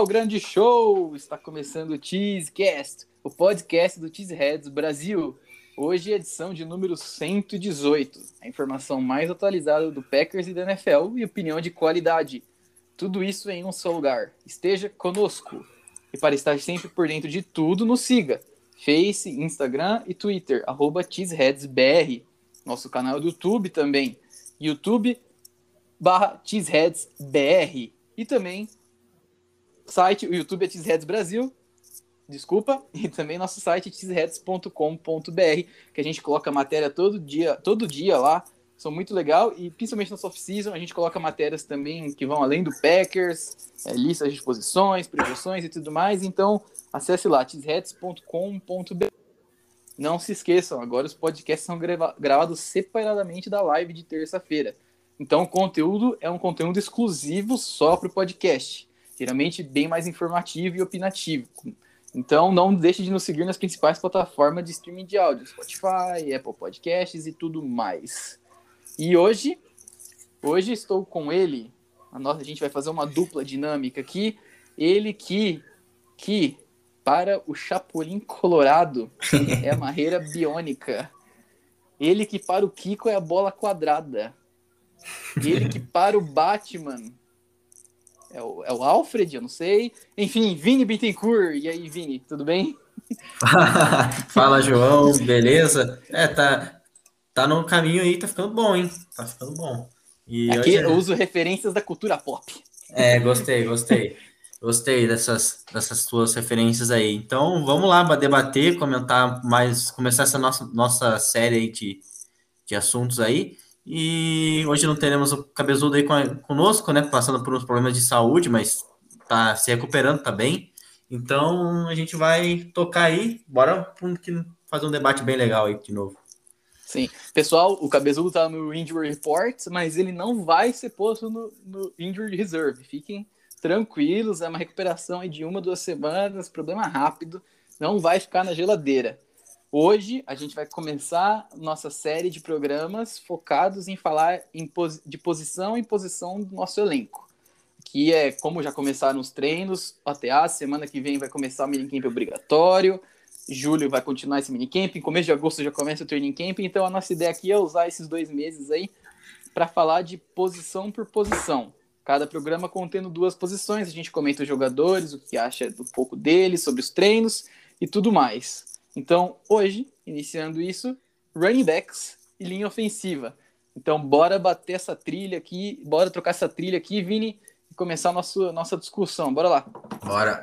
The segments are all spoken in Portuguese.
Ao grande show! Está começando o Cheesecast, o podcast do Cheeseheads Brasil. Hoje, edição de número 118. A informação mais atualizada do Packers e da NFL e opinião de qualidade. Tudo isso em um só lugar. Esteja conosco. E para estar sempre por dentro de tudo, nos siga. Face, Instagram e Twitter, arroba cheeseheadsbr. Nosso canal do YouTube também, youtube barra cheeseheadsbr. E também site, o YouTube é Cheeseheads Brasil, desculpa, e também nosso site cheeseheads.com.br, que a gente coloca matéria todo dia, todo dia lá. São muito legal e principalmente na off-season a gente coloca matérias também que vão além do Packers, é, listas de posições, projeções e tudo mais. Então acesse lá cheeseheads.com.br. Não se esqueçam, agora os podcasts são grava gravados separadamente da live de terça-feira. Então o conteúdo é um conteúdo exclusivo só para o podcast geralmente bem mais informativo e opinativo. Então, não deixe de nos seguir nas principais plataformas de streaming de áudio, Spotify, Apple Podcasts e tudo mais. E hoje, hoje estou com ele. A nossa, a gente vai fazer uma dupla dinâmica aqui. Ele que, que para o Chapolin Colorado é a marreira biônica. Ele que para o Kiko é a bola quadrada. Ele que para o Batman é o, é o Alfred, eu não sei. Enfim, Vini Bittencourt. E aí, Vini, tudo bem? Fala, João, beleza? É, tá, tá no caminho aí, tá ficando bom, hein? Tá ficando bom. E Aqui hoje... eu uso referências da cultura pop. É, gostei, gostei. Gostei dessas, dessas tuas referências aí. Então, vamos lá debater, comentar mais, começar essa nossa, nossa série aí de, de assuntos aí. E hoje não teremos o Cabezudo aí conosco, né? Passando por uns problemas de saúde, mas tá se recuperando, tá bem. Então a gente vai tocar aí. Bora fazer um debate bem legal aí de novo. Sim. Pessoal, o Cabezudo tá no Injury Report, mas ele não vai ser posto no, no Injury Reserve. Fiquem tranquilos, é uma recuperação de uma, duas semanas, problema rápido, não vai ficar na geladeira. Hoje a gente vai começar nossa série de programas focados em falar em pos de posição em posição do nosso elenco. Que é como já começaram os treinos, OTA, semana que vem vai começar o minicamp obrigatório, julho vai continuar esse minicamp, em começo de agosto já começa o training camp, então a nossa ideia aqui é usar esses dois meses aí para falar de posição por posição. Cada programa contendo duas posições, a gente comenta os jogadores, o que acha do pouco deles, sobre os treinos e tudo mais. Então, hoje, iniciando isso, running backs e linha ofensiva. Então, bora bater essa trilha aqui, bora trocar essa trilha aqui, Vini, e começar a nossa, nossa discussão. Bora lá. Bora.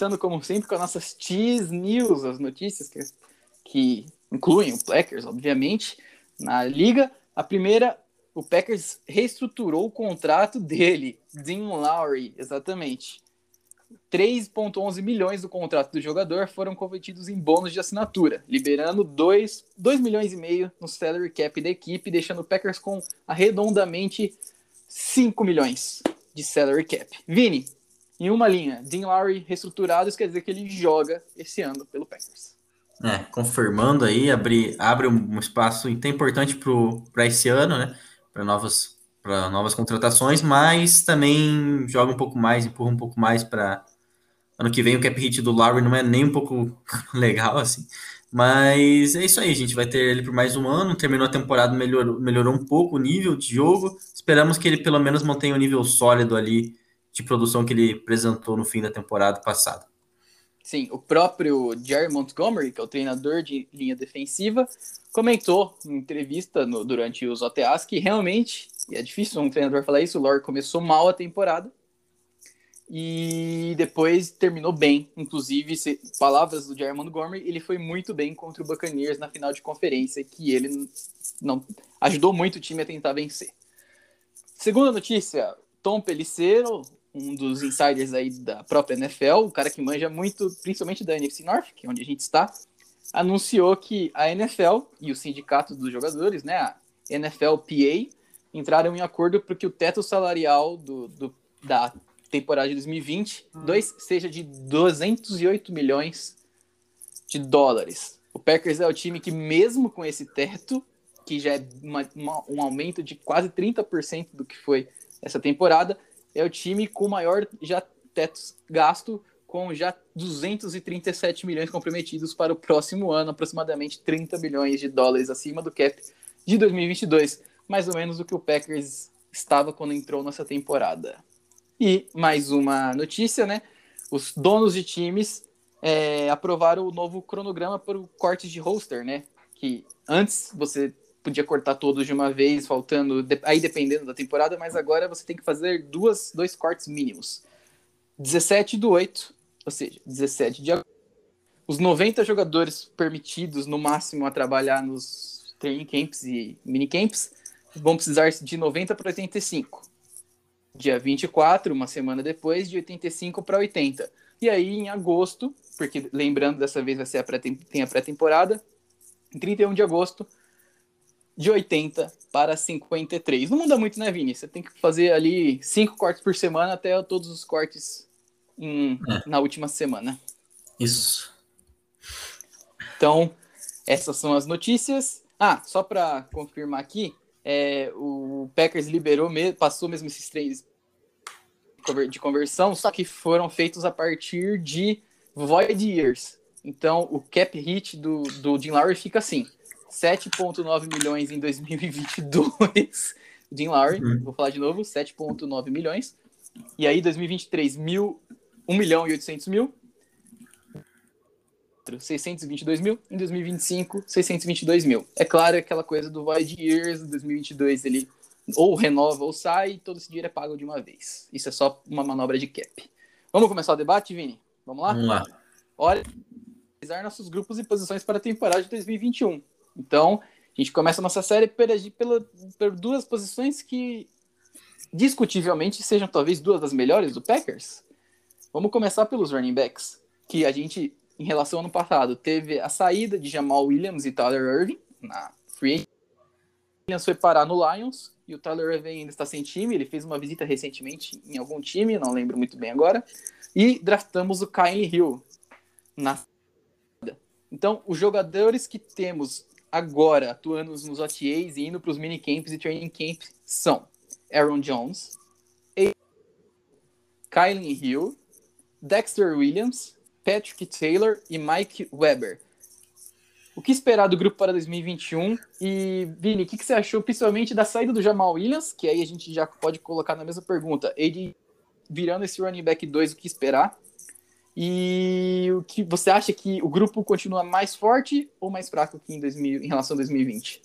Começando, como sempre, com as nossas Cheese News, as notícias que, que incluem o Packers, obviamente, na liga. A primeira, o Packers reestruturou o contrato dele, Dean Lowry, exatamente. 3,11 milhões do contrato do jogador foram convertidos em bônus de assinatura, liberando 2, 2 milhões e meio no salary cap da equipe, deixando o Packers com arredondamente 5 milhões de salary cap. Vini, em uma linha, Dean Lowry reestruturado, isso quer dizer que ele joga esse ano pelo Packers. É, confirmando aí, abre, abre um espaço importante para esse ano, né? Para novas, novas contratações, mas também joga um pouco mais, empurra um pouco mais para ano que vem. O cap hit do Lowry não é nem um pouco legal, assim. Mas é isso aí, gente vai ter ele por mais um ano. Terminou a temporada, melhorou, melhorou um pouco o nível de jogo. Esperamos que ele pelo menos mantenha um nível sólido ali de produção que ele apresentou no fim da temporada passada. Sim, o próprio Jerry Montgomery, que é o treinador de linha defensiva, comentou em entrevista no, durante os OTAs que realmente, e é difícil um treinador falar isso, o Lore começou mal a temporada e depois terminou bem. Inclusive, se, palavras do Jerry Montgomery, ele foi muito bem contra o Buccaneers na final de conferência, que ele não ajudou muito o time a tentar vencer. Segunda notícia, Tom Pelissero, um dos insiders aí da própria NFL, o cara que manja muito, principalmente da NFC North, que é onde a gente está, anunciou que a NFL e o sindicato dos jogadores, né, a NFLPA, entraram em acordo para que o teto salarial do, do, da temporada de 2020 dois, seja de 208 milhões de dólares. O Packers é o time que, mesmo com esse teto, que já é uma, uma, um aumento de quase 30% do que foi essa temporada, é o time com maior já teto gasto, com já 237 milhões comprometidos para o próximo ano, aproximadamente 30 milhões de dólares acima do cap de 2022, mais ou menos o que o Packers estava quando entrou nessa temporada. E mais uma notícia, né? Os donos de times é, aprovaram o novo cronograma para o corte de roster, né? Que antes você podia cortar todos de uma vez, faltando, aí dependendo da temporada, mas agora você tem que fazer duas, dois cortes mínimos. 17 do 8, ou seja, 17 de. Os 90 jogadores permitidos no máximo a trabalhar nos training camps e minicamps vão precisar de 90 para 85. Dia 24, uma semana depois, de 85 para 80. E aí, em agosto, porque lembrando, dessa vez vai ser a pré tem a pré-temporada, em 31 de agosto, de 80 para 53. Não muda muito, né, Vini? Você tem que fazer ali cinco cortes por semana até todos os cortes em, é. na última semana. Isso. Então, essas são as notícias. Ah, só para confirmar aqui, é, o Packers liberou, passou mesmo esses três de conversão, só que foram feitos a partir de void years. Então, o cap hit do, do Jim Lowry fica assim: 7,9 milhões em 2022. Jim Lowry, uhum. vou falar de novo, 7,9 milhões. E aí, 2023, mil, 1 milhão e 800 mil. 622 mil. Em 2025, 622 mil. É claro, aquela coisa do Void Years, 2022 ele ou renova ou sai, e todo esse dinheiro é pago de uma vez. Isso é só uma manobra de cap. Vamos começar o debate, Vini? Vamos lá? Vamos lá. Olha, analisar nossos grupos e posições para a temporada de 2021. Então, a gente começa a nossa série pela, pela, por duas posições que discutivelmente sejam talvez duas das melhores do Packers. Vamos começar pelos running backs, que a gente, em relação ao ano passado, teve a saída de Jamal Williams e Tyler Irving na free Williams foi parar no Lions e o Tyler Irving ainda está sem time. Ele fez uma visita recentemente em algum time, não lembro muito bem agora. E draftamos o Kyle Hill na então, os jogadores que temos agora atuando nos OTAs e indo para os minicamps e training camps são Aaron Jones, Kylie Hill, Dexter Williams, Patrick Taylor e Mike Weber. O que esperar do grupo para 2021? E, Vini, o que, que, você achou principalmente da saída do Jamal Williams? Que aí a gente já pode colocar na mesma pergunta. Ele virando esse running back 2, o que esperar? E o que você acha que o grupo continua mais forte ou mais fraco que em, 2000, em relação a 2020?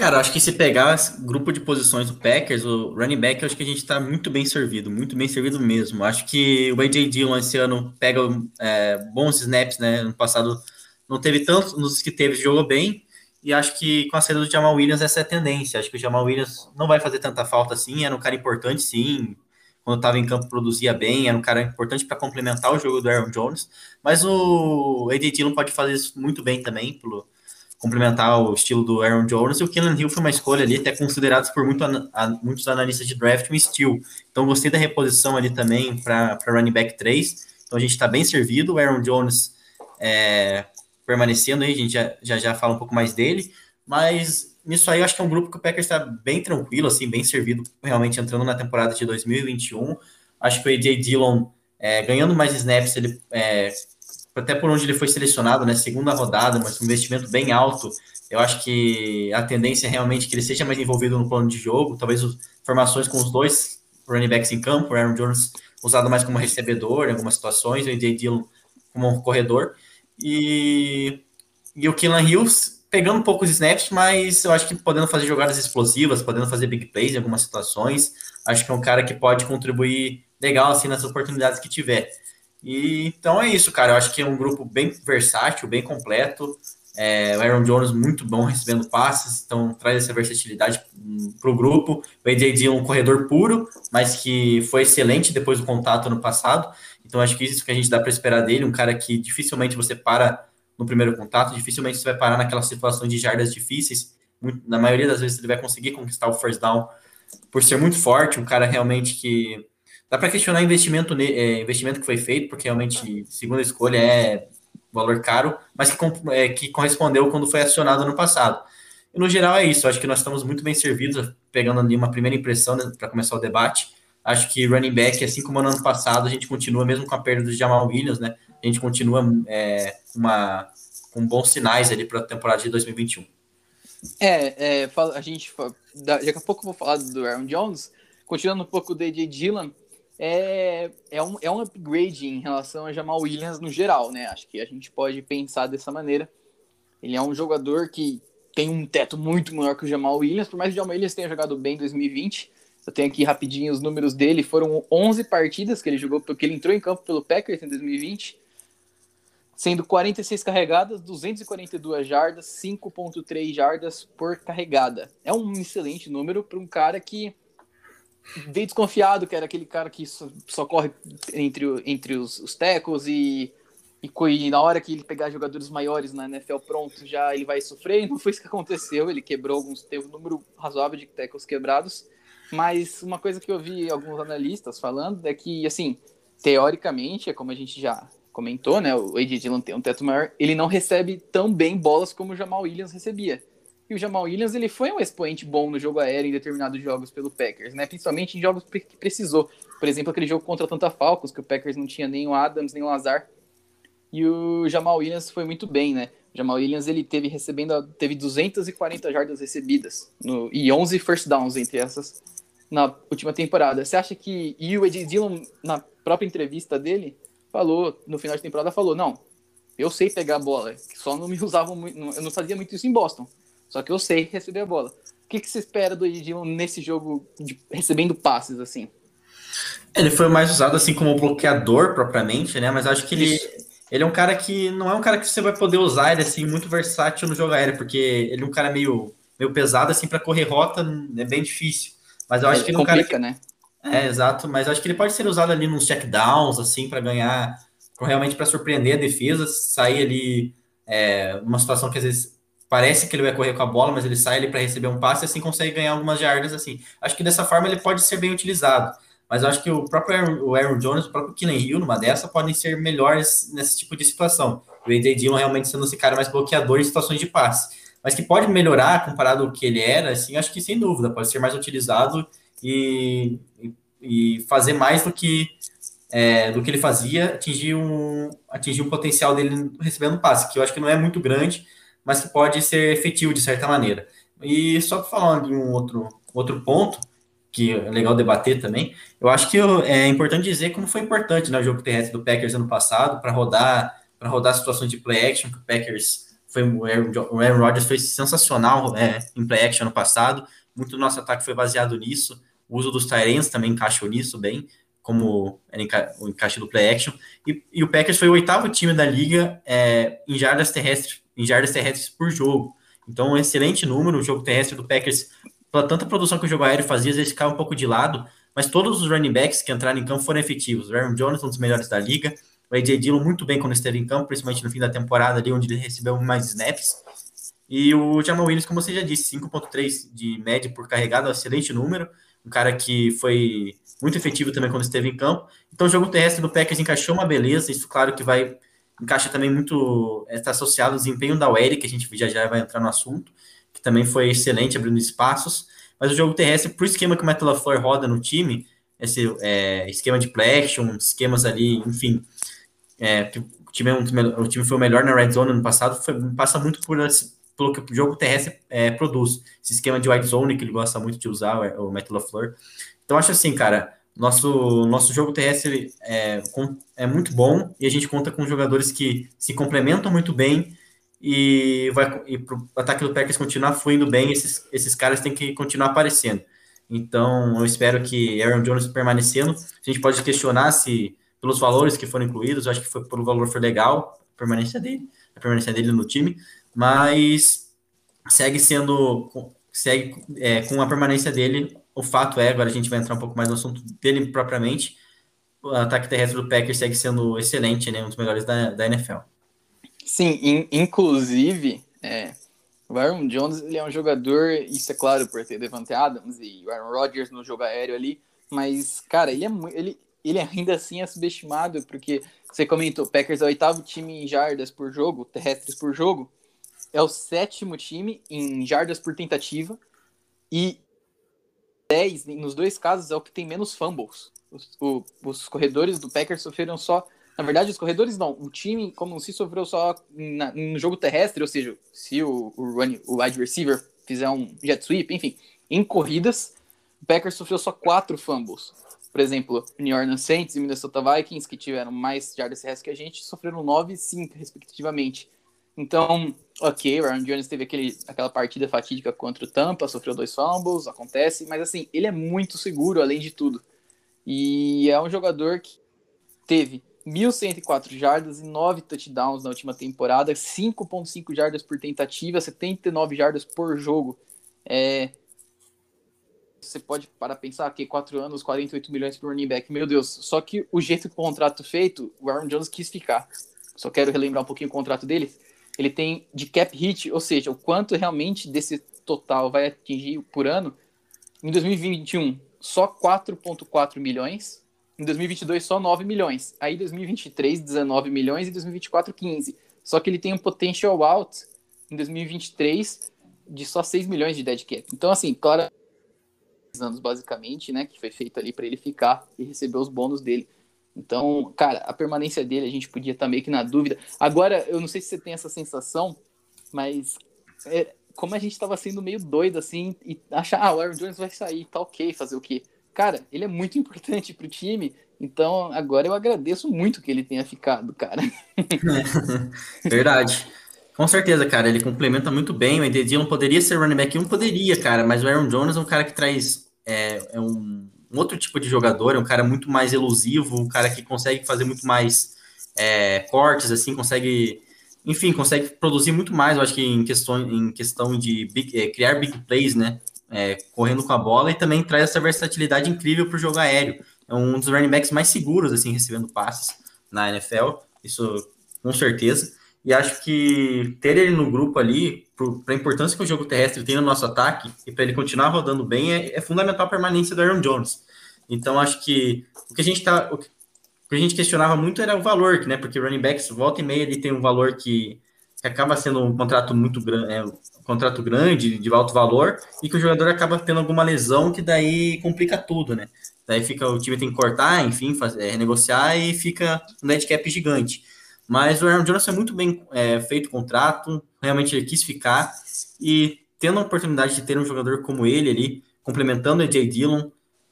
Cara, acho que se pegar grupo de posições do Packers, o running back, acho que a gente está muito bem servido, muito bem servido mesmo. Acho que o AJ Dillon esse ano pega é, bons snaps, né? No passado não teve tantos, nos que teve jogou bem. E acho que com a saída do Jamal Williams essa é a tendência. Acho que o Jamal Williams não vai fazer tanta falta assim, era um cara importante sim, quando estava em campo produzia bem, era um cara importante para complementar o jogo do Aaron Jones, mas o AD Dillon pode fazer isso muito bem também, pelo complementar o estilo do Aaron Jones, e o Kenan Hill foi uma escolha ali, até considerado por muito, a, muitos analistas de draft um steal, então gostei da reposição ali também para running back 3, então a gente está bem servido, o Aaron Jones é, permanecendo aí, a gente já, já já fala um pouco mais dele, mas nisso aí eu acho que é um grupo que o Packers está bem tranquilo, assim, bem servido, realmente entrando na temporada de 2021. Acho que o AJ Dillon é, ganhando mais snaps, ele é, até por onde ele foi selecionado, né? Segunda rodada, mas um investimento bem alto. Eu acho que a tendência é realmente que ele seja mais envolvido no plano de jogo, talvez as formações com os dois running backs em campo, o Aaron Jones usado mais como recebedor em algumas situações, o AJ Dillon como um corredor, e, e o Killan Hills pegando poucos snaps, mas eu acho que podendo fazer jogadas explosivas, podendo fazer big plays em algumas situações, acho que é um cara que pode contribuir legal assim nas oportunidades que tiver. E então é isso, cara. Eu acho que é um grupo bem versátil, bem completo. É, o Aaron Jones muito bom recebendo passes, então traz essa versatilidade para o grupo. O AJ é um corredor puro, mas que foi excelente depois do contato no passado. Então acho que isso que a gente dá para esperar dele, um cara que dificilmente você para no primeiro contato, dificilmente você vai parar naquelas situações de jardas difíceis. Na maioria das vezes ele vai conseguir conquistar o first down por ser muito forte, um cara realmente que dá para questionar investimento, é, investimento que foi feito, porque realmente segunda escolha é valor caro, mas que, é, que correspondeu quando foi acionado no passado. E no geral é isso, acho que nós estamos muito bem servidos, pegando ali uma primeira impressão né, para começar o debate. Acho que running back, assim como no ano passado, a gente continua, mesmo com a perda do Jamal Williams, né? A gente continua é, uma, com bons sinais ali para a temporada de 2021. É, é, a gente. Daqui a pouco eu vou falar do Aaron Jones. Continuando um pouco do AJ Dillon, é, é, um, é um upgrade em relação a Jamal Williams no geral, né? Acho que a gente pode pensar dessa maneira. Ele é um jogador que tem um teto muito maior que o Jamal Williams, por mais que o Jamal Williams tenha jogado bem em 2020. Eu tenho aqui rapidinho os números dele. Foram 11 partidas que ele jogou, porque ele entrou em campo pelo Packers em 2020, sendo 46 carregadas, 242 jardas, 5.3 jardas por carregada. É um excelente número para um cara que veio desconfiado que era aquele cara que só, só corre entre, entre os, os tecos e, e, e, na hora que ele pegar jogadores maiores na NFL pronto, já ele vai sofrer. E não foi isso que aconteceu. Ele quebrou alguns, teve um número razoável de tecos quebrados. Mas uma coisa que eu vi alguns analistas falando é que, assim, teoricamente, é como a gente já comentou, né? O AJ Dillon tem um teto maior, ele não recebe tão bem bolas como o Jamal Williams recebia. E o Jamal Williams ele foi um expoente bom no jogo aéreo em determinados jogos pelo Packers, né? Principalmente em jogos que precisou. Por exemplo, aquele jogo contra Tanta Falcons, que o Packers não tinha nem o Adams, nem o Lazar. E o Jamal Williams foi muito bem, né? O Jamal Williams ele teve recebendo teve 240 jardas recebidas no, e 11 first downs entre essas na última temporada. Você acha que e o Ed Dillon na própria entrevista dele falou no final de temporada falou não, eu sei pegar a bola, só não me usavam muito, eu não fazia muito isso em Boston. Só que eu sei receber a bola. O que, que você espera do Edilon nesse jogo de, recebendo passes assim? Ele foi mais usado assim como bloqueador propriamente, né? Mas acho que ele, ele é um cara que não é um cara que você vai poder usar ele assim muito versátil no jogo aéreo, porque ele é um cara meio, meio pesado assim para correr rota, é bem difícil. Mas eu acho é, que ele é um cara que, né? É, exato, mas acho que ele pode ser usado ali nos checkdowns assim para ganhar, realmente para surpreender a defesa, sair ali é, uma situação que às vezes parece que ele vai correr com a bola, mas ele sai ali para receber um passe e assim consegue ganhar algumas jardas assim. Acho que dessa forma ele pode ser bem utilizado. Mas acho que o próprio Aaron, o Aaron Jones, o próprio Keenan Hill, numa dessa, podem ser melhores nesse tipo de situação. O AJ Dillon realmente sendo esse cara mais bloqueador em situações de passe. Mas que pode melhorar comparado ao que ele era, assim, acho que sem dúvida, pode ser mais utilizado e, e, fazer mais do que é, do que ele fazia, atingir um, atingir um potencial dele recebendo passe, que eu acho que não é muito grande, mas que pode ser efetivo de certa maneira. E só para falar de um outro, outro ponto, que é legal debater também, eu acho que é importante dizer como foi importante né, o jogo terrestre do Packers ano passado para rodar para rodar situações de play action que o Packers foi o Aaron Rodgers foi sensacional é, em play action ano passado, muito do nosso ataque foi baseado nisso, o uso dos Tyrants também encaixou nisso bem, como o encaixe do play action, e, e, o Packers foi o oitavo time da liga é, em jardas terrestres em jardas terrestres por jogo. Então, um excelente número. O jogo terrestre do Packers, pela tanta produção que o jogo aéreo fazia, às vezes ficava um pouco de lado, mas todos os running backs que entraram em campo foram efetivos. O Aaron Jones, um dos melhores da liga. O AJ Dillon, muito bem quando esteve em campo, principalmente no fim da temporada, ali onde ele recebeu mais snaps. E o Jamal Williams, como você já disse, 5.3 de média por carregado, um excelente número. Um cara que foi muito efetivo também quando esteve em campo. Então, o jogo terrestre do Packers encaixou uma beleza. Isso, claro, que vai encaixa também muito, está associado ao desempenho da UEL, que a gente já já vai entrar no assunto, que também foi excelente abrindo espaços, mas o jogo terrestre, por esquema que o Matt LaFleur roda no time, esse é, esquema de play esquemas ali, enfim, é, o time, é o time foi o melhor na red zone ano passado, foi, passa muito por pelo que o jogo terrestre é, produz, esse esquema de wide zone que ele gosta muito de usar, o Matt LaFleur. Então, acho assim, cara, Nosso, nosso jogo terrestre é, é muito bom e a gente conta com jogadores que se complementam muito bem e vai e para o ataque do Packers continuar fluindo bem, esses, esses caras têm que continuar aparecendo. Então, eu espero que Aaron Jones permanecendo. A gente pode questionar se pelos valores que foram incluídos, eu acho que foi pelo valor foi legal a permanência dele, a permanência dele no time, mas segue sendo segue é, com a permanência dele. O fato é, agora a gente vai entrar um pouco mais no assunto dele propriamente. O ataque terrestre do Packers segue sendo excelente, né? Um dos melhores da, da NFL. Sim, in, inclusive, é, o Aaron Jones ele é um jogador, isso é claro por ter Devante Adams e o Aaron Rodgers no jogo aéreo ali, mas, cara, ele é ele, ele ainda assim é subestimado, porque você comentou, Packers é o oitavo time em jardas por jogo, terrestres por jogo, é o sétimo time em jardas por tentativa e 10, nos dois casos, é o que tem menos fumbles. Os, o, os corredores do Packers sofreram só. Na verdade, os corredores não. O time, como se sofreu só no jogo terrestre, ou seja, se o, o, run, o wide receiver fizer um jet sweep, enfim, em corridas, o Packers sofreu só quatro fumbles. Por exemplo, New Orleans Saints e Minnesota Vikings, que tiveram mais jardas terrestres que a gente, sofreram 9 e 5, respectivamente. Então, ok, o Aaron Jones teve aquele, aquela partida fatídica contra o Tampa, sofreu dois fumbles, acontece, mas assim, ele é muito seguro, além de tudo. E é um jogador que teve 1.104 jardas e 9 touchdowns na última temporada, 5.5 jardas por tentativa, 79 jardas por jogo. É... Você pode para pensar que 4 anos, 48 milhões por running back, meu Deus. Só que o jeito que o contrato feito, o Aaron Jones quis ficar. Só quero relembrar um pouquinho o contrato dele ele tem de cap hit, ou seja, o quanto realmente desse total vai atingir por ano. Em 2021, só 4,4 milhões. Em 2022, só 9 milhões. Aí, 2023, 19 milhões. E 2024, 15. Só que ele tem um potential out em 2023 de só 6 milhões de dead cap. Então, assim, claro, anos basicamente, né, que foi feito ali para ele ficar e receber os bônus dele. Então, cara, a permanência dele a gente podia estar meio que na dúvida. Agora, eu não sei se você tem essa sensação, mas é, como a gente estava sendo meio doido assim e achar, ah, o Aaron Jones vai sair, tá ok, fazer o quê? Cara, ele é muito importante pro time, então agora eu agradeço muito que ele tenha ficado, cara. Verdade. Com certeza, cara, ele complementa muito bem. O AD Dillon poderia ser running back 1, poderia, cara, mas o Aaron Jones é um cara que traz é, é um um outro tipo de jogador, é um cara muito mais elusivo, um cara que consegue fazer muito mais é, cortes, assim, consegue, enfim, consegue produzir muito mais, eu acho que em questão, em questão de big, é, criar big plays, né, é, correndo com a bola, e também traz essa versatilidade incrível para o jogo aéreo. É um dos running backs mais seguros, assim, recebendo passes na NFL, isso com certeza. E acho que ter ele no grupo ali, para a importância que o jogo terrestre tem no nosso ataque, e para ele continuar rodando bem, é, é, fundamental a permanência do Aaron Jones. Então, acho que o que a gente tá. O que a gente questionava muito era o valor, né? Porque running backs, volta e meia, ele tem um valor que, que acaba sendo um contrato muito grande, é, um contrato grande, de alto valor, e que o jogador acaba tendo alguma lesão que daí complica tudo, né? Daí fica, o time tem que cortar, enfim, fazer, é, renegociar e fica um dead cap gigante. Mas o Aaron Jones é muito bem é, feito o contrato, realmente ele quis ficar. E tendo a oportunidade de ter um jogador como ele ali, complementando o AJ Dillon,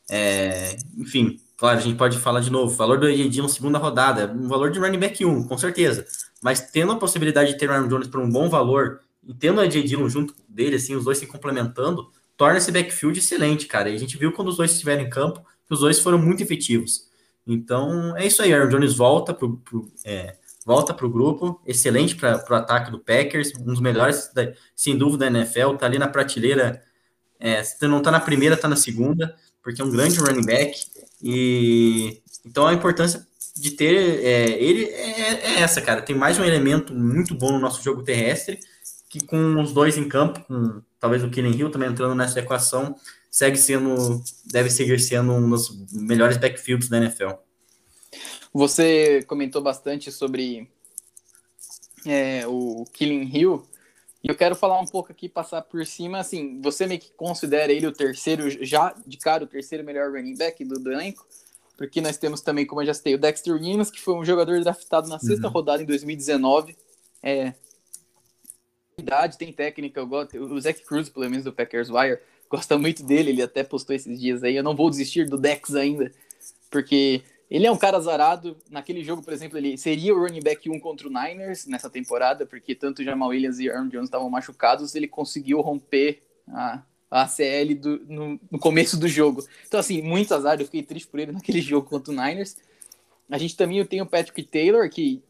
é, enfim, claro, a gente pode falar de novo, valor do AJ Dillon segunda rodada, um valor de running back 1, com certeza. Mas tendo a possibilidade de ter o Aaron Jones por um bom valor e tendo o AJ Dillon junto dele, assim, os dois se complementando, torna esse backfield excelente, cara. E a gente viu quando os dois estiveram em campo que os dois foram muito efetivos. Então, é isso aí. Aaron Jones volta pro, é, volta para o grupo, excelente para o ataque do Packers, um dos melhores, da, sem dúvida, da NFL, tá ali na prateleira, é, se não tá na primeira, tá na segunda, porque é um grande running back, e então a importância de ter é, ele é, é, essa, cara, tem mais um elemento muito bom no nosso jogo terrestre, que com os dois em campo, com talvez o Killing Hill também entrando nessa equação, segue sendo, deve seguir sendo um dos melhores backfields da NFL. Você comentou bastante sobre é, o Killing Hill. E eu quero falar um pouco aqui, passar por cima, assim, você meio que considera ele o terceiro, já de cara, o terceiro melhor running back do, do elenco? Porque nós temos também, como eu já citei, o Dexter Williams, que foi um jogador draftado na sexta uhum. rodada em 2019. É, idade, tem técnica, eu gosto, o Zach Cruz, pelo menos do Packers Wire, gosta muito dele, ele até postou esses dias aí, eu não vou desistir do Dex ainda. porque ele é um cara azarado. Naquele jogo, por exemplo, ele seria o running back 1 contra o Niners nessa temporada, porque tanto Jamal Williams e Aaron Jones estavam machucados, ele conseguiu romper a, a ACL do, no, no, começo do jogo. Então, assim, muito azar. Eu fiquei triste por ele naquele jogo contra o Niners. A gente também tem o Patrick Taylor, que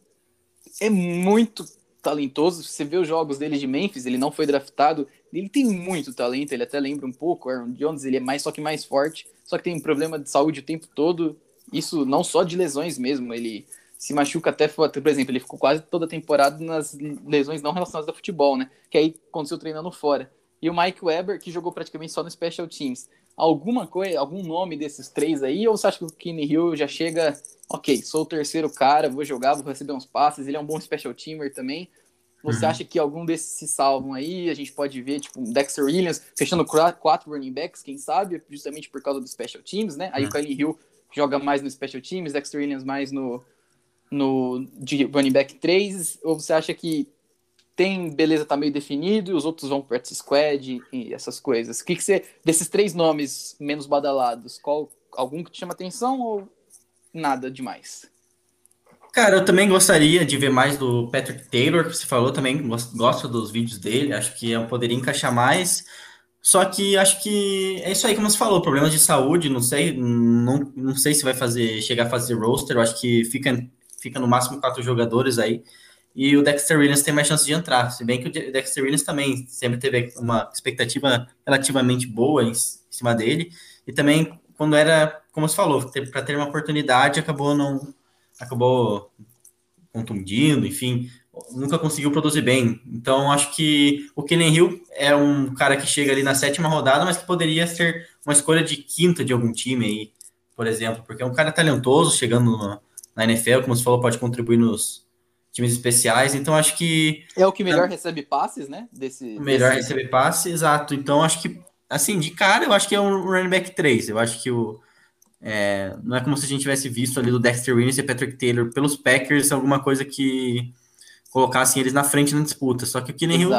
é muito talentoso. Você vê os jogos dele de Memphis, ele não foi draftado. Ele tem muito talento, ele até lembra um pouco. Aaron Jones, ele é mais só que mais forte, só que tem um problema de saúde o tempo todo. Isso não só de lesões mesmo, ele se machuca até, por exemplo, ele ficou quase toda a temporada nas lesões não relacionadas ao futebol, né? Que aí aconteceu treinando fora. E o Mike Weber, que jogou praticamente só no Special Teams. Alguma coisa, algum nome desses três aí, ou você acha que o Kenny Hill já chega, ok, sou o terceiro cara, vou jogar, vou receber uns passes, ele é um bom special teamer também. Você uhum. acha que algum desses se salvam aí? A gente pode ver, tipo, Dexter Williams fechando quatro running backs, quem sabe, justamente por causa dos special teams, né? Aí uhum. o Kenny Hill joga mais no special teams, Dexter Williams mais no, no de running back 3, ou você acha que tem beleza tá meio definido e os outros vão para squad e essas coisas? O que, que você desses três nomes menos badalados, qual algum que te chama atenção ou nada demais? Cara, eu também gostaria de ver mais do Patrick Taylor, que você falou também, gosto dos vídeos dele, acho que eu poderia encaixar mais. Só que acho que é isso aí, como você falou, problemas de saúde, não sei, não, não sei se vai fazer, chegar a fazer roster, acho que fica, fica no máximo quatro jogadores aí. E o Dexter Williams tem mais chance de entrar, se bem que o Dexter Williams também sempre teve uma expectativa relativamente boa em, em cima dele. E também, quando era, como você falou, para ter uma oportunidade, acabou não acabou contundindo, enfim, nunca conseguiu produzir bem. Então, acho que o Kenny Hill é um cara que chega ali na sétima rodada, mas que poderia ser uma escolha de quinta de algum time aí, por exemplo, porque é um cara talentoso, chegando no, na NFL, como você falou, pode contribuir nos times especiais. Então, acho que. É o que melhor é, recebe passes, né? Desse, o melhor desse... recebe passes, exato. Então, acho que, assim, de cara, eu acho que é um running back 3. Eu acho que o. É, não é como se a gente tivesse visto ali do Dexter Williams e Patrick Taylor pelos Packers, alguma coisa que colocassem eles na frente na disputa. Só que o Killing Hill,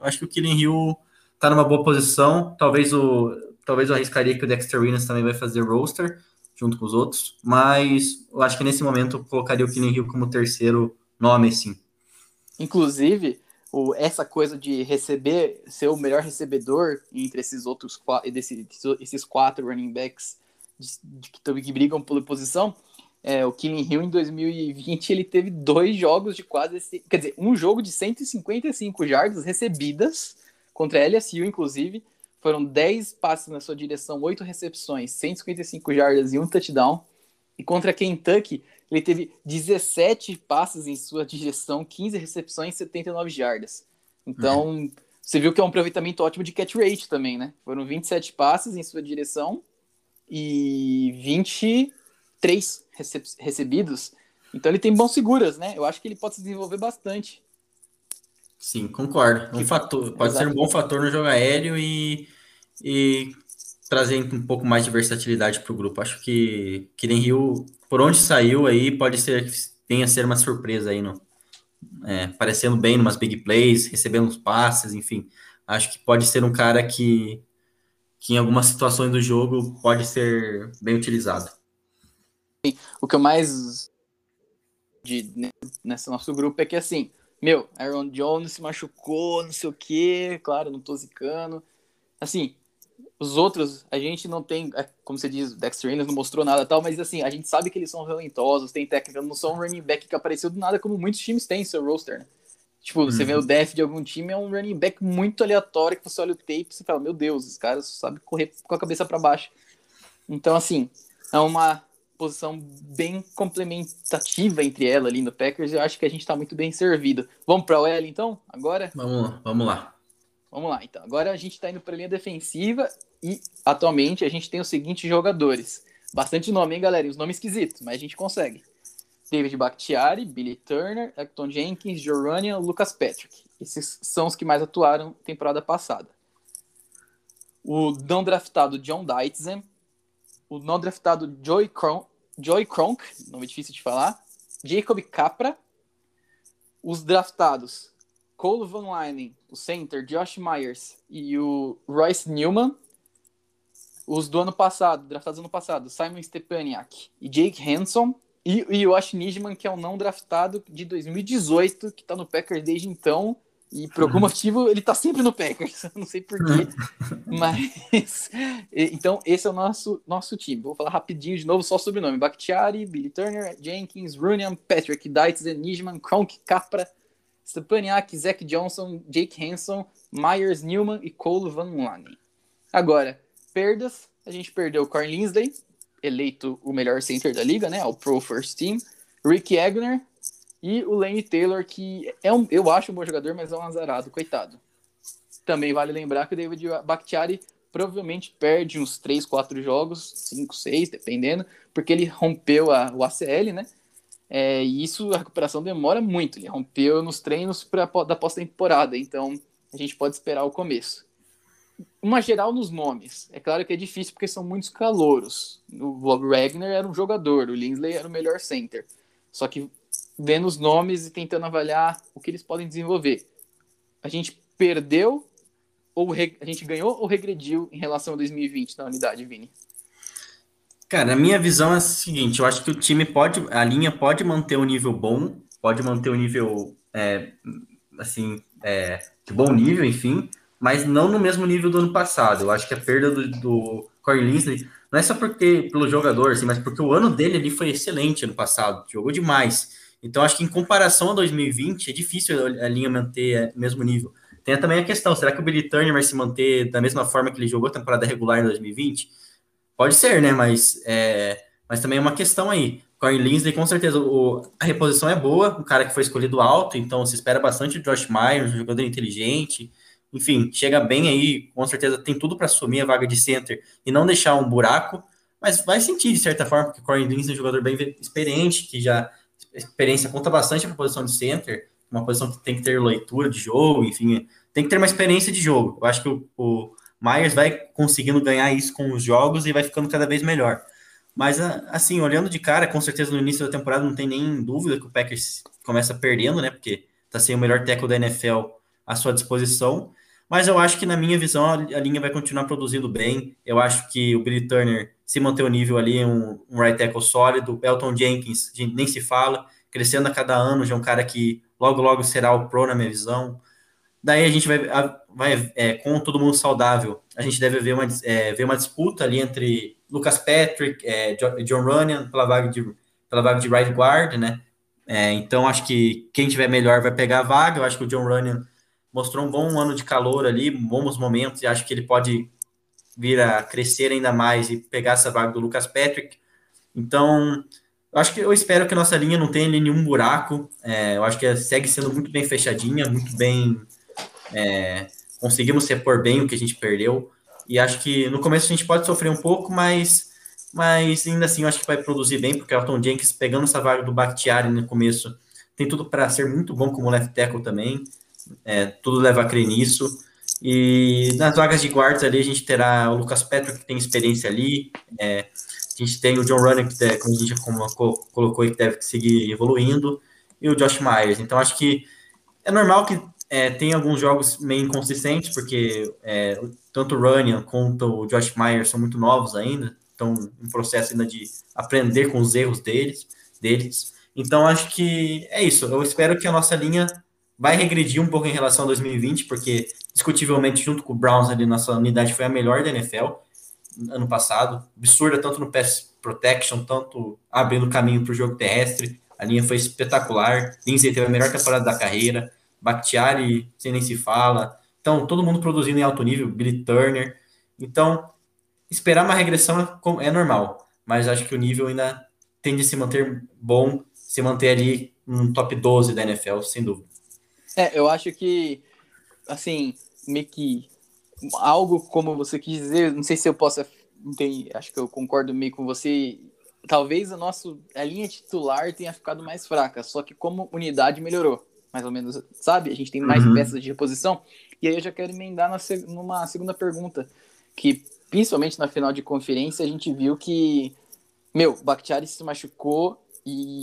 acho que o Killing Hill tá numa boa posição. Talvez o talvez eu arriscaria que o Dexter Williams também vai fazer roster junto com os outros, mas eu acho que nesse momento eu colocaria o Killing Hill como terceiro nome, sim. Inclusive, o, essa coisa de receber, ser o melhor recebedor entre esses outros desse, esses quatro running backs de, de, que, que brigam pela posição, é, o Killing Hill em 2020 ele teve dois jogos de quase. Quer dizer, um jogo de 155 jardas recebidas contra a LSU, inclusive. Foram 10 passes na sua direção, 8 recepções, 155 jardas e um touchdown. E contra a Kentucky, ele teve 17 passes em sua direção, 15 recepções e 79 jardas. Então, uhum. você viu que é um aproveitamento ótimo de catch rate também, né? Foram 27 passes em sua direção e 20 três recebidos. Então ele tem bons seguras, né? Eu acho que ele pode se desenvolver bastante. Sim, concordo. Um fator, pode Exato. ser um bom fator no jogo aéreo e, e trazer um pouco mais de versatilidade para o grupo. Acho que Kiren Rio, por onde saiu aí, pode ser tenha ser uma surpresa aí no é, parecendo bem numas big plays, recebendo uns passes, enfim. Acho que pode ser um cara que, que em algumas situações do jogo pode ser bem utilizado o que eu mais de nesse nosso grupo é que assim, meu, Aaron Jones se machucou, não sei o que, claro, não tô zicando. Assim, os outros, a gente não tem, é, como você diz, Dexter Williams não mostrou nada tal, mas assim, a gente sabe que eles são talentosos, tem técnica, não são um running back que apareceu do nada, como muitos times têm seu roster, né? Tipo, uhum. você vê o def de algum time, é um running back muito aleatório, que você olha o tape e você fala, meu Deus, os caras sabem correr com a cabeça para baixo. Então, assim, é uma posição bem complementativa entre ela ali no Packers. Eu acho que a gente está muito bem servido. Vamos para o L então? Agora? Vamos lá, vamos lá. Vamos lá, então. Agora a gente está indo para a linha defensiva e atualmente a gente tem os seguintes jogadores. Bastante nome, hein, galera? E os nomes esquisitos, mas a gente consegue. David Bakhtiari, Billy Turner, Acton Jenkins, Joranian, Lucas Patrick. Esses são os que mais atuaram temporada passada. O não draftado John Deitzen, o não draftado Joey Cron Joy Kronk, nome difícil de falar, Jacob Capra, os draftados Cole Van Linen, o center, Josh Myers e o Royce Newman, os do ano passado, draftados ano passado, Simon Stepaniak e Jake Hanson, e o Yoshi Nijman, que é um não draftado de 2018, que tá no Packers desde então, e por algum uhum. motivo ele tá sempre no Packers, não sei porquê. mas. Então, esse é o nosso, nosso time. Vou falar rapidinho de novo, só o sobrenome: Bakhtiari, Billy Turner, Jenkins, Runian, Patrick Dites, Nijman, Kronk, Capra, Stepaniak, Zach Johnson, Jake Hanson, Myers Newman e Cole Van Lanen. Agora, perdas: a gente perdeu o Corn Linsley, eleito o melhor center da liga, né? O Pro First Team. Rick Agner, e o Lane Taylor, que é um, eu acho um bom jogador, mas é um azarado, coitado. Também vale lembrar que o David Bakhtiari provavelmente perde uns 3, 4 jogos, 5, 6, dependendo, porque ele rompeu a, o ACL, né? É, e isso, a recuperação demora muito. Ele rompeu nos treinos pra, da pós-temporada, então a gente pode esperar o começo. Uma geral nos nomes. É claro que é difícil porque são muitos calouros. O Bob Wagner era um jogador, o Linsley era o melhor center. Só que vendo os nomes e tentando avaliar o que eles podem desenvolver. A gente perdeu ou a gente ganhou ou regrediu em relação a 2020 na unidade, Vini? Cara, a minha visão é a seguinte: eu acho que o time pode, a linha pode manter um nível bom, pode manter um nível é, assim, é, de bom nível, enfim, mas não no mesmo nível do ano passado. Eu acho que a perda do, do Corey Linsley não é só porque pelo jogador, assim, mas porque o ano dele ali foi excelente ano passado, jogou demais. Então, acho que em comparação a 2020, é difícil a linha manter o mesmo nível. Tem também a questão: será que o Billy Turner vai se manter da mesma forma que ele jogou a temporada regular em 2020? Pode ser, né? Mas, é, mas também é uma questão aí. Corey Linsley, com certeza, o, a reposição é boa, o cara que foi escolhido alto, então se espera bastante o Josh Myers, um jogador inteligente. Enfim, chega bem aí, com certeza tem tudo para assumir a vaga de center e não deixar um buraco, mas vai sentir de certa forma, porque o Corey Linsley é um jogador bem experiente, que já experiência conta bastante para a posição de center, uma posição que tem que ter leitura de jogo, enfim, tem que ter uma experiência de jogo. Eu acho que o, o Myers vai conseguindo ganhar isso com os jogos e vai ficando cada vez melhor. Mas, assim, olhando de cara, com certeza no início da temporada não tem nem dúvida que o Packers começa perdendo, né? Porque tá sem o melhor tackle da NFL à sua disposição. Mas eu acho que, na minha visão, a, linha vai continuar produzindo bem. Eu acho que o Billy Turner, se manter o nível ali, um, um right tackle sólido. Elton Jenkins, nem se fala, crescendo a cada ano, já é um cara que logo, logo será o pro, na minha visão. Daí a gente vai, vai é, com todo mundo saudável, a gente deve ver uma, é, ver uma disputa ali entre Lucas Patrick, é, John Runyan, pela vaga de, pela vaga de right guard, né? É, então acho que quem tiver melhor vai pegar a vaga. Eu acho que o John Runyan mostrou um bom ano de calor ali, bons momentos, e acho que ele pode vir a crescer ainda mais e pegar essa vaga do Lucas Patrick. Então, eu acho que eu espero que a nossa linha não tenha nenhum buraco. É, eu acho que segue sendo muito bem fechadinha, muito bem. É, conseguimos repor bem o que a gente perdeu. E acho que no começo a gente pode sofrer um pouco, mas, mas ainda assim eu acho que vai produzir bem, porque o Elton Jenkins pegando essa vaga do Bakhtiari no começo tem tudo para ser muito bom como left tackle também. É, tudo leva a crer nisso. E nas vagas de guardas ali a gente terá o Lucas Petro, que tem experiência ali. É, a gente tem o John Runner, que deve, como a gente colocou, colocou, que deve seguir evoluindo. E o Josh Myers. Então acho que é normal que é, tem alguns jogos meio inconsistentes, porque é, tanto o Runyan quanto o Josh Myers são muito novos ainda, estão em processo ainda de aprender com os erros deles. deles. Então acho que é isso. Eu espero que a nossa linha vai regredir um pouco em relação a 2020, porque discutivelmente, junto com o Browns ali, nossa unidade foi a melhor da NFL ano passado. Absurda, tanto no pass protection, tanto abrindo caminho para o jogo terrestre. A linha foi espetacular. Lindsay teve a melhor temporada da carreira. Bakhtiari, sem nem se fala. Então, todo mundo produzindo em alto nível. Billy Turner. Então, esperar uma regressão é, é normal. Mas acho que o nível ainda tende a se manter bom, se manter ali no top 12 da NFL, sem dúvida. É, eu acho que, assim, meio que algo como você quis dizer, não sei se eu posso, entender, acho que eu concordo meio com você. Talvez a nossa a linha titular tenha ficado mais fraca, só que como unidade melhorou, mais ou menos, sabe? A gente tem mais uhum. peças de reposição. E aí eu já quero emendar na, numa segunda pergunta, que principalmente na final de conferência a gente viu que, meu, Bakhtiari se machucou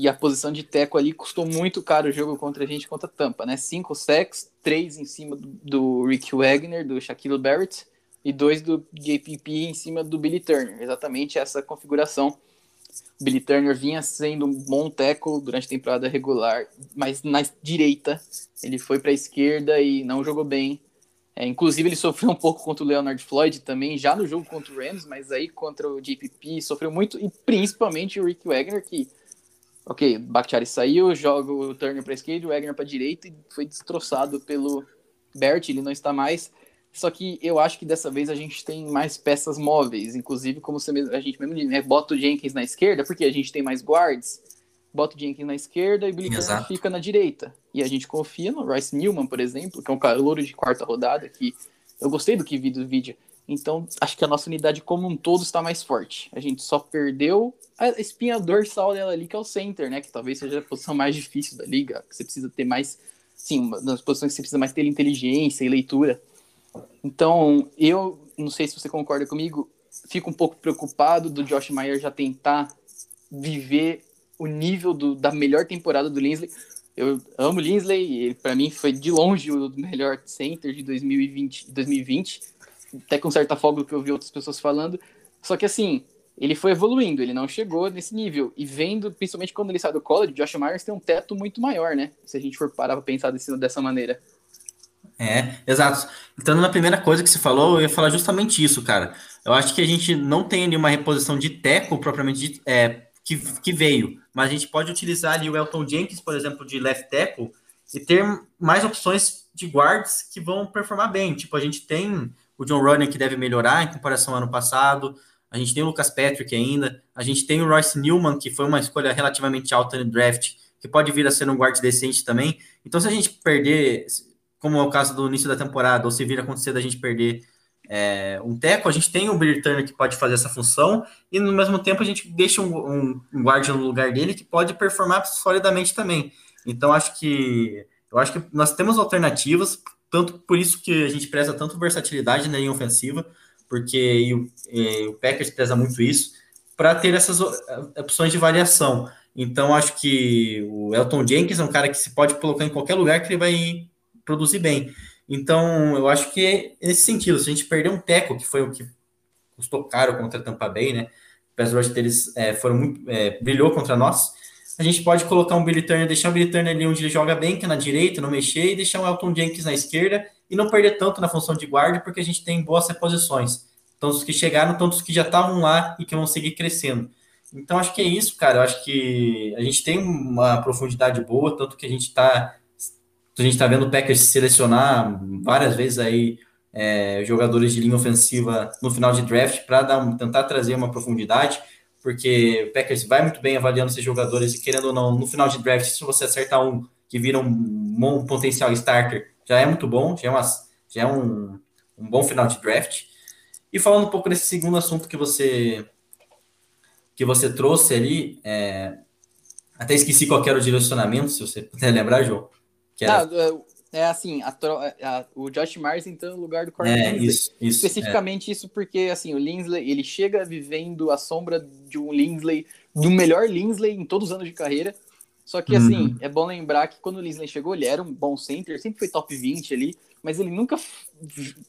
e a posição de teco ali custou muito caro o jogo contra a gente, contra a Tampa, né? Cinco sacks, três em cima do, do Rick Wagner, do Shaquille Barrett, e dois do JPP em cima do Billy Turner. Exatamente essa configuração. Billy Turner vinha sendo um bom tackle durante a temporada regular, mas na direita ele foi para a esquerda e não jogou bem. É, inclusive, ele sofreu um pouco contra o Leonard Floyd também, já no jogo contra o Rams, mas aí contra o JPP sofreu muito, e principalmente o Rick Wagner, que, ok, Bakhtiari saiu, joga o Turner para esquerda, o Wagner para direita, e foi destroçado pelo Bert, ele não está mais. Só que eu acho que dessa vez a gente tem mais peças móveis, inclusive, como você mesmo, a gente mesmo né, bota o Jenkins na esquerda, porque a gente tem mais guards, bota o Jenkins na esquerda e o Billy Turner fica na direita. E a gente confia no Royce Newman, por exemplo, que é um calouro de quarta rodada, que eu gostei do que vi do vídeo. Então, acho que a nossa unidade como um todo está mais forte. A gente só perdeu a espinha dorsal dela ali, que é o center, né? Que talvez seja a posição mais difícil da liga, que você precisa ter mais. Sim, nas posições que você precisa mais ter inteligência e leitura. Então, eu não sei se você concorda comigo, fico um pouco preocupado do Josh Meyer já tentar viver o nível do, da melhor temporada do Linsley. Eu amo Linsley, ele para mim foi de longe o melhor center de 2020, 2020, até com certa folga que eu vi outras pessoas falando. Só que assim, ele foi evoluindo, ele não chegou nesse nível. E vendo, principalmente quando ele sai do college, Josh Myers tem um teto muito maior, né? Se a gente for parar pra pensar desse, dessa maneira. É, exato. Entrando na primeira coisa que você falou, eu ia falar justamente isso, cara. Eu acho que a gente não tem nenhuma reposição de teco propriamente de, é, que, que veio, mas a gente pode utilizar ali o Elton Jenkins, por exemplo, de left tackle e ter mais opções de guards que vão performar bem. Tipo, a gente tem o John Runner que deve melhorar em comparação ao ano passado, a gente tem o Lucas Patrick ainda, a gente tem o Royce Newman, que foi uma escolha relativamente alta no draft, que pode vir a ser um guard decente também. Então, se a gente perder, como é o caso do início da temporada, ou se vir a acontecer da gente perder é, um teco, a gente tem o Billy Turner que pode fazer essa função, e no mesmo tempo a gente deixa um, um, um guarda no lugar dele que pode performar solidamente também. Então acho que eu acho que nós temos alternativas, tanto por isso que a gente preza tanto versatilidade na linha ofensiva, porque o, e o Packers preza muito isso, para ter essas opções de variação. Então acho que o Elton Jenkins é um cara que se pode colocar em qualquer lugar que ele vai produzir bem. Então, eu acho que é nesse sentido, se a gente perder um teco, que foi o que custou caro contra a Tampa Bay, né? O pass rush deles é, foram muito, é, brilhou contra nós. A gente pode colocar um Billy Turner, deixar o Billy Turner ali onde ele joga bem, que é na direita, não mexer, e deixar o Elton Jenkins na esquerda, e não perder tanto na função de guarda, porque a gente tem boas reposições. Tanto os que chegaram, tanto os que já estavam lá e que vão seguir crescendo. Então, acho que é isso, cara. Eu acho que a gente tem uma profundidade boa, tanto que a gente está a gente está vendo o Packers selecionar várias vezes aí é, jogadores de linha ofensiva no final de draft para tentar trazer uma profundidade, porque o Packers vai muito bem avaliando esses jogadores e querendo ou não, no final de draft, se você acertar um que vira um, potencial starter, já é muito bom, já é, uma, já é um, um bom final de draft. E falando um pouco desse segundo assunto que você que você trouxe ali, é, até esqueci qual era o direcionamento, se você puder lembrar, João. Que era... Não, é, é assim, a, a, o Josh Myers entrando no lugar do Corey é, Linsley. Isso, isso, Especificamente é. isso porque, assim, o Linsley, ele chega vivendo a sombra de um Linsley, do melhor Linsley em todos os anos de carreira. Só que, assim, uhum. é bom lembrar que quando o Linsley chegou, ele era um bom center, sempre foi top 20 ali, mas ele nunca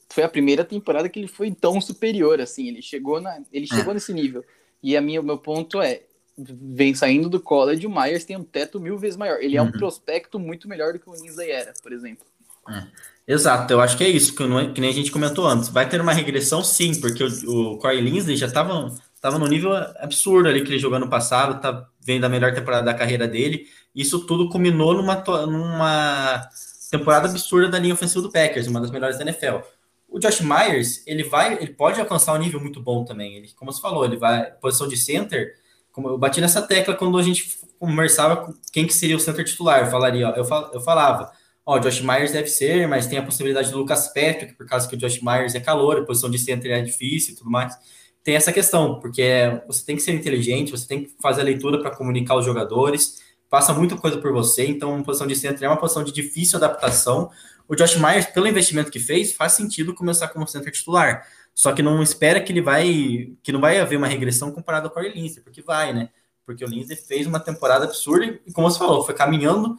foi a primeira temporada que ele foi tão superior, assim, ele chegou, na, ele chegou é. nesse nível. E a minha, o meu ponto é, vem saindo do college, o Myers tem um teto mil vezes maior. Ele uhum. é um uhum. prospecto muito melhor do que o Lindsay era, por exemplo. É. Exato, eu acho que é isso, que, não, é, que nem a gente comentou antes. Vai ter uma regressão, sim, porque o, o Corey Lindsay já estava tava no nível absurdo ali que ele jogou no passado, tá vendo a melhor temporada da carreira dele. Isso tudo culminou numa, numa temporada absurda da linha ofensiva do Packers, uma das melhores da NFL. O Josh Myers, ele vai, ele pode alcançar um nível muito bom também. Ele, como você falou, ele vai posição de center, eu bati nessa tecla quando a gente conversava com quem que seria o center titular. Eu falaria, ó, eu, fal, eu falava, ó, Josh Myers deve ser, mas tem a possibilidade do Lucas Patrick, por causa que o Josh Myers é calor, a posição de center é difícil e tudo mais. Tem essa questão, porque você tem que ser inteligente, você tem que fazer a leitura para comunicar os jogadores, passa muita coisa por você, então a posição de center é uma posição de difícil adaptação. O Josh Myers, pelo investimento que fez, faz sentido começar como center titular. Só que não espera que ele vai, que não vai haver uma regressão comparado ao Corey Lindsey, porque vai, né? Porque o Lindsey fez uma temporada absurda e, como você falou, foi caminhando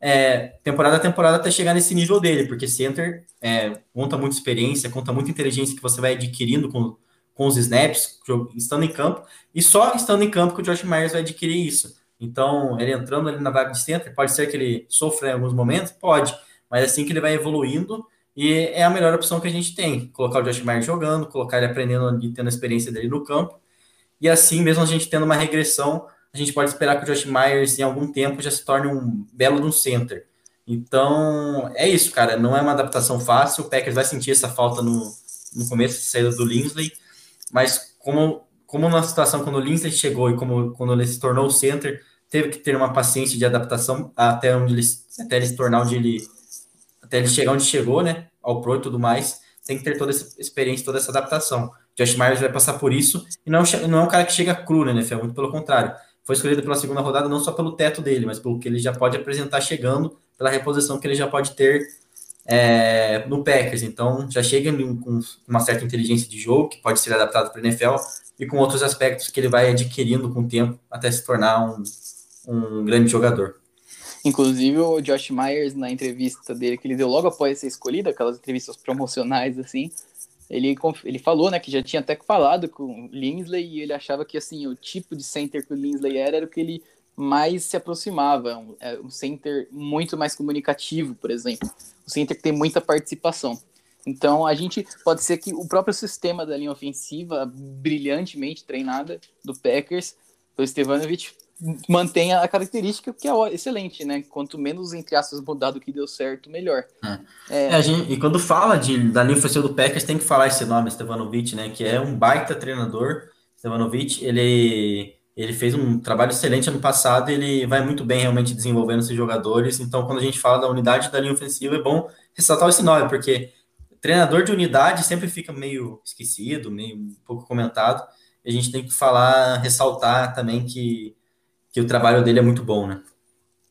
é, temporada a temporada até chegar nesse nível dele, porque center é, conta muita experiência, conta muita inteligência que você vai adquirindo com, com os snaps, estando em campo, e só estando em campo que o Josh Myers vai adquirir isso. Então, ele entrando ali na vaga de center, pode ser que ele sofra em alguns momentos? Pode, mas é assim que ele vai evoluindo, e é a melhor opção que a gente tem. Colocar o Josh Myers jogando, colocar ele aprendendo e tendo a experiência dele no campo, e assim, mesmo a gente tendo uma regressão, a gente pode esperar que o Josh Myers, em algum tempo, já se torne um belo de um center. Então, é isso, cara. Não é uma adaptação fácil. O Packers vai sentir essa falta no, no começo de saída do Linsley, mas como, como na situação quando o Linsley chegou e como quando ele se tornou o center, teve que ter uma paciência de adaptação até onde ele, até ele se tornar onde ele, até ele chegar onde chegou, né, ao pro e tudo mais, tem que ter toda essa experiência, toda essa adaptação. Josh Myers vai passar por isso e não, não é um cara que chega cru, né, NFL, muito pelo contrário foi escolhido pela segunda rodada não só pelo teto dele, mas pelo que ele já pode apresentar chegando, pela reposição que ele já pode ter é, no Packers. Então, já chega com uma certa inteligência de jogo, que pode ser adaptado para o NFL, e com outros aspectos que ele vai adquirindo com o tempo até se tornar um, um grande jogador. Inclusive, o Josh Myers, na entrevista dele que ele deu logo após ser escolhido, aquelas entrevistas promocionais assim, ele, ele falou, né, que já tinha até falado com o Linsley e ele achava que, assim, o tipo de center que o Linsley era era o que ele mais se aproximava, um, é um center muito mais comunicativo, por exemplo, um center que tem muita participação. Então, a gente pode ser que o próprio sistema da linha ofensiva, brilhantemente treinada do Packers, do Stevanovic, mantenha a característica que é excelente, né? Quanto menos, entre aspas, mudar do que deu certo, melhor. É. É... É, gente, e quando fala de, da linha ofensiva do Packers, tem que falar esse nome, Stevanovic, né? Que é um baita treinador. Stevanovic, ele, ele fez um trabalho excelente ano passado ele vai muito bem realmente desenvolvendo esses jogadores. Então, quando a gente fala da unidade da linha ofensiva, é bom ressaltar esse nome, porque treinador de unidade sempre fica meio esquecido, meio um pouco comentado. E a gente tem que falar, ressaltar também que que o trabalho dele é muito bom, né?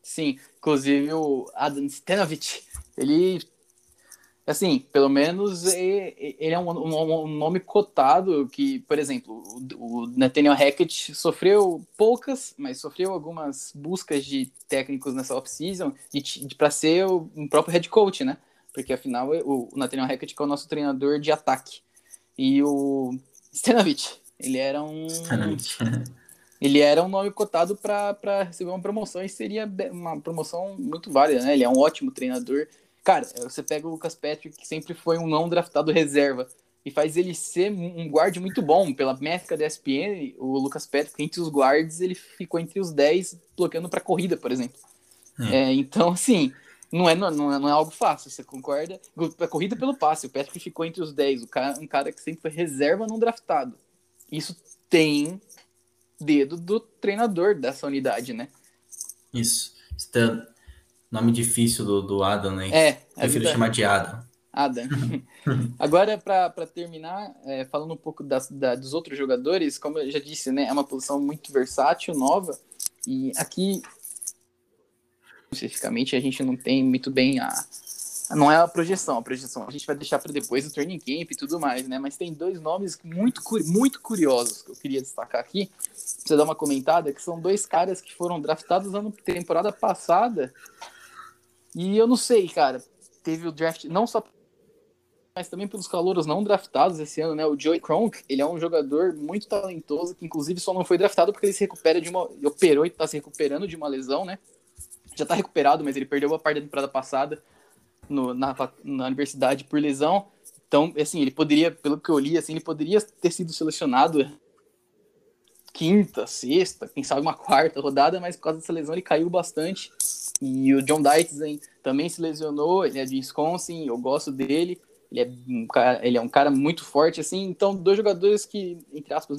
Sim, inclusive o Adam Stanovic, ele, assim, pelo menos ele é um, um, um nome cotado que, por exemplo, o, Nathaniel Hackett sofreu poucas, mas sofreu algumas buscas de técnicos nessa off-season para ser o, um próprio head coach, né? Porque afinal o, o Nathaniel Hackett é o nosso treinador de ataque. E o Stanovic, ele era um... ele era um nome cotado para receber uma promoção e seria uma promoção muito válida, né? Ele é um ótimo treinador. Cara, você pega o Lucas Patrick, que sempre foi um não draftado reserva, e faz ele ser um guard muito bom. Pela métrica da ESPN, o Lucas Patrick, entre os guards, ele ficou entre os 10 bloqueando para corrida, por exemplo. É. É, então, assim, não é, não, é, não é algo fácil, você concorda? A corrida pelo passe, o Patrick ficou entre os 10, o cara, um cara que sempre foi reserva não draftado. Isso tem dedo do treinador dessa unidade, né? Isso. Stan, nome difícil do, do Adam, né? É. Prefiro vida... chamar de Adam. Adam. Agora, para terminar, é, falando um pouco das, da, dos outros jogadores, como eu já disse, né, é uma posição muito versátil, nova, e aqui, especificamente, a gente não tem muito bem a, não é a projeção, a projeção a gente vai deixar para depois o training camp e tudo mais, né? Mas tem dois nomes muito, muito curiosos que eu queria destacar aqui. Você dar uma comentada, que são dois caras que foram draftados na temporada passada. E eu não sei, cara. Teve o draft, não só mas também pelos calouros não draftados esse ano, né? O Joey Kronk, ele é um jogador muito talentoso, que inclusive só não foi draftado porque ele se recupera de uma. operou e tá se recuperando de uma lesão, né? Já tá recuperado, mas ele perdeu a parte da temporada passada no, na, na universidade por lesão. Então, assim, ele poderia, pelo que eu li, assim, ele poderia ter sido selecionado quinta, sexta, quem sabe uma quarta rodada, mas por causa dessa lesão ele caiu bastante. E o John Dyson também se lesionou, ele é de Wisconsin, eu gosto dele. Ele é um cara, ele é um cara muito forte, assim. Então, dois jogadores que, entre aspas,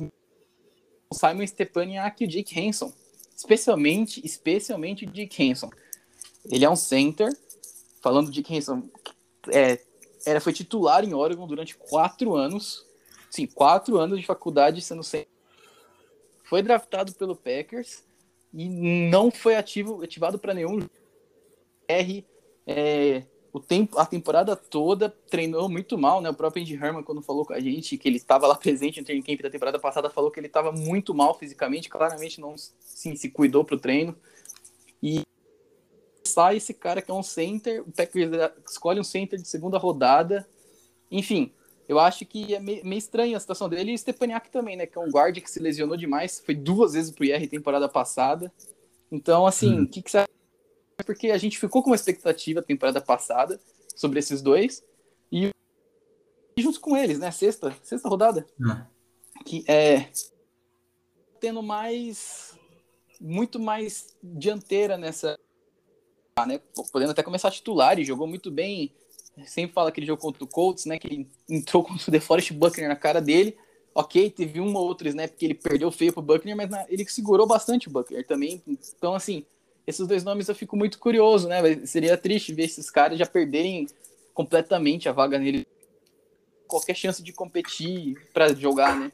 Simon Stepaniak e o Jake Hanson. Especialmente, especialmente o Jake Hanson. Ele é um center falando de quem é, era, foi titular em Oregon durante quatro anos. Sim, quatro anos de faculdade sendo sem. Foi draftado pelo Packers e não foi ativo, ativado para nenhum R. É, o tempo, a temporada toda treinou muito mal, né? O próprio Andy Herman, quando falou com a gente que ele estava lá presente no training camp da temporada passada, falou que ele estava muito mal fisicamente, claramente não sim, se cuidou para o treino. Sai esse cara que é um center, o Packers escolhe um center de segunda rodada. Enfim, eu acho que é meio, estranha a situação dele e o Stepaniak também, né? Que é um guard que se lesionou demais, foi duas vezes pro IR temporada passada. Então, assim, o hum. que, que você acha? Porque a gente ficou com uma expectativa temporada passada sobre esses dois. E junto com eles, né? Sexta, sexta rodada. Hum. Que é tendo mais muito mais dianteira nessa né? Podendo até começar titular e jogou muito bem. Sempre fala que ele jogou contra o Colts, né? Que ele entrou contra o DeForest Buckner na cara dele. Ok, teve uma ou outra snap que ele perdeu feio pro Buckner, mas na, ele segurou bastante o Buckner também. Então, assim, esses dois nomes eu fico muito curioso, né? Seria triste ver esses caras já perderem completamente a vaga nele. Qualquer chance de competir para jogar, né?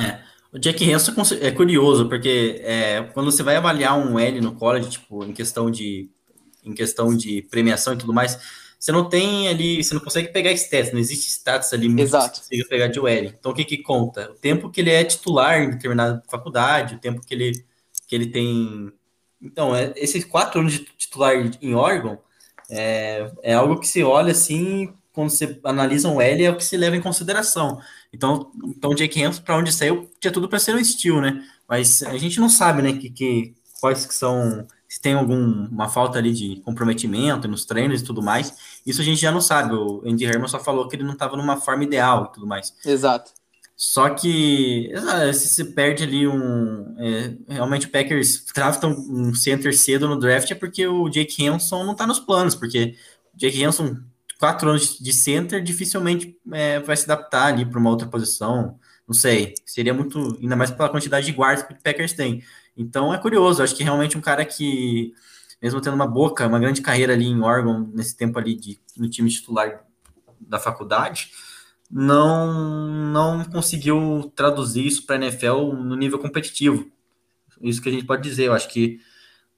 É. O Jack Hanson é curioso, porque é, quando você vai avaliar um L no college, tipo, em questão de em questão de premiação e tudo mais, você não tem ali, você não consegue pegar stats, não existe status ali muito Exato. que você pegar de OL. Então o que que conta? O tempo que ele é titular em determinada faculdade, o tempo que ele, que ele tem. Então, é, esses quatro anos de titular em órgão é, é algo que se olha assim, quando você analisa um L, é o que se leva em consideração. Então, então o Jake Hampton, para onde saiu, tinha tudo para ser um estilo, né? Mas a gente não sabe, né, que, que quais que são se tem alguma falta ali de comprometimento nos treinos e tudo mais. Isso a gente já não sabe. O Andy Herman só falou que ele não estava numa forma ideal e tudo mais. Exato. Só que se você perde ali um. É, realmente o Packers draftam um center cedo no draft é porque o Jake Hanson não está nos planos, porque o Jake Hanson, quatro anos de center, dificilmente é, vai se adaptar ali para uma outra posição. Não sei. Seria muito. Ainda mais pela quantidade de guardas que o Packers tem. Então é curioso, acho que realmente um cara que, mesmo tendo uma boca, uma grande carreira ali em Oregon, nesse tempo ali de, no time titular da faculdade, não, não conseguiu traduzir isso para a NFL no nível competitivo. Isso que a gente pode dizer, eu acho que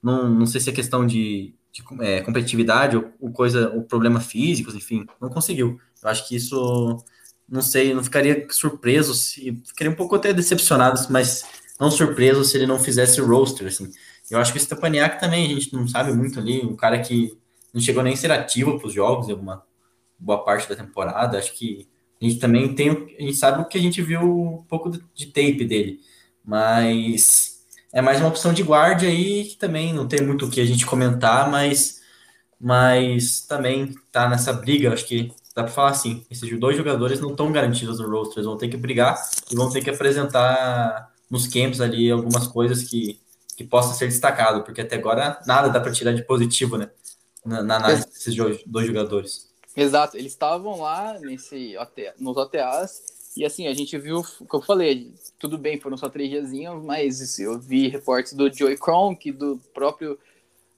não, não sei se é questão de, de é, competitividade ou, ou coisa, ou problema físicos, enfim, não conseguiu. Eu acho que isso, não sei, não ficaria surpreso, se, ficaria um pouco até decepcionado, mas não surpreso se ele não fizesse roster, assim. Eu acho que o Stepaniak também, a gente não sabe muito ali, um cara que não chegou nem a ser ativo para os jogos em alguma boa parte da temporada. Acho que a gente também tem, a gente sabe o que a gente viu um pouco de tape dele, mas é mais uma opção de guarda aí que também não tem muito o que a gente comentar, mas, mas também tá nessa briga. Acho que dá para falar assim: esses dois jogadores não estão garantidos no roster, vão ter que brigar e vão ter que apresentar nos camps ali algumas coisas que, que possam ser destacado, porque até agora nada dá para tirar de positivo, né? Na, na análise desses dois jogadores. Exato, eles estavam lá nesse nos OTAs e assim, a gente viu o que eu falei, tudo bem, foram só três diazinhos, mas eu vi reportes do Joey Kronk, do próprio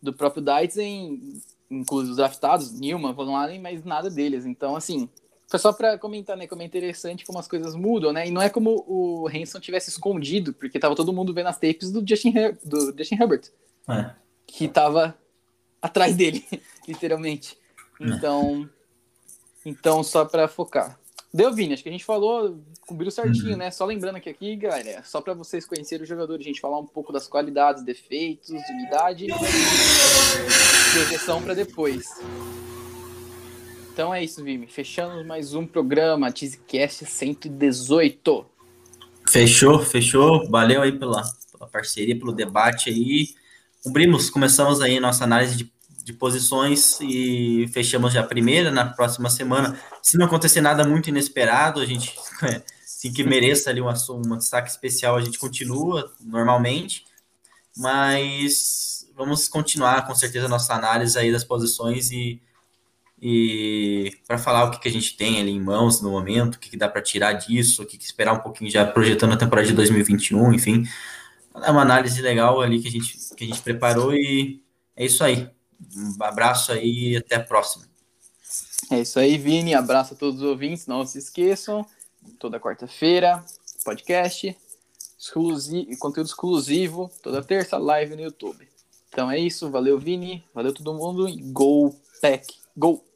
do próprio Daitzen, inclusive os draftados, Nilman, Von Allen, mas nada deles. Então, assim, foi só para comentar, né, como é interessante como as coisas mudam, né? E não é como o Hanson tivesse escondido, porque tava todo mundo vendo as tapes do Justin, Her do Justin Herbert, é. que tava atrás dele, literalmente. É. Então, é. então só para focar. Deu, Vini, acho que a gente falou, cobriu certinho, uhum. né? Só lembrando que aqui, galera, só para vocês conhecerem o jogador, a gente falar um pouco das qualidades, defeitos, unidade, projeção para depois. Então é isso, Vime. Fechamos mais um programa, TeaseCast 118. Fechou, fechou. Valeu aí pela, pela parceria, pelo debate aí. Cumprimos, começamos aí nossa análise de, de posições e fechamos já a primeira na próxima semana. Se não acontecer nada muito inesperado, a gente, assim que mereça ali um, um destaque especial, a gente continua normalmente. Mas vamos continuar com certeza a nossa análise aí das posições e e para falar o que, que a gente tem ali em mãos no momento, o que, que dá para tirar disso, o que, que, esperar um pouquinho já projetando a temporada de 2021, enfim. É uma análise legal ali que a gente, que a gente preparou e é isso aí. Um abraço aí e até a próxima. É isso aí, Vini. Abraço a todos os ouvintes. Não se esqueçam, toda quarta-feira, podcast, exclusivo, conteúdo exclusivo, toda terça, live no YouTube. Então é isso. Valeu, Vini. Valeu todo mundo. Go Pack! Go!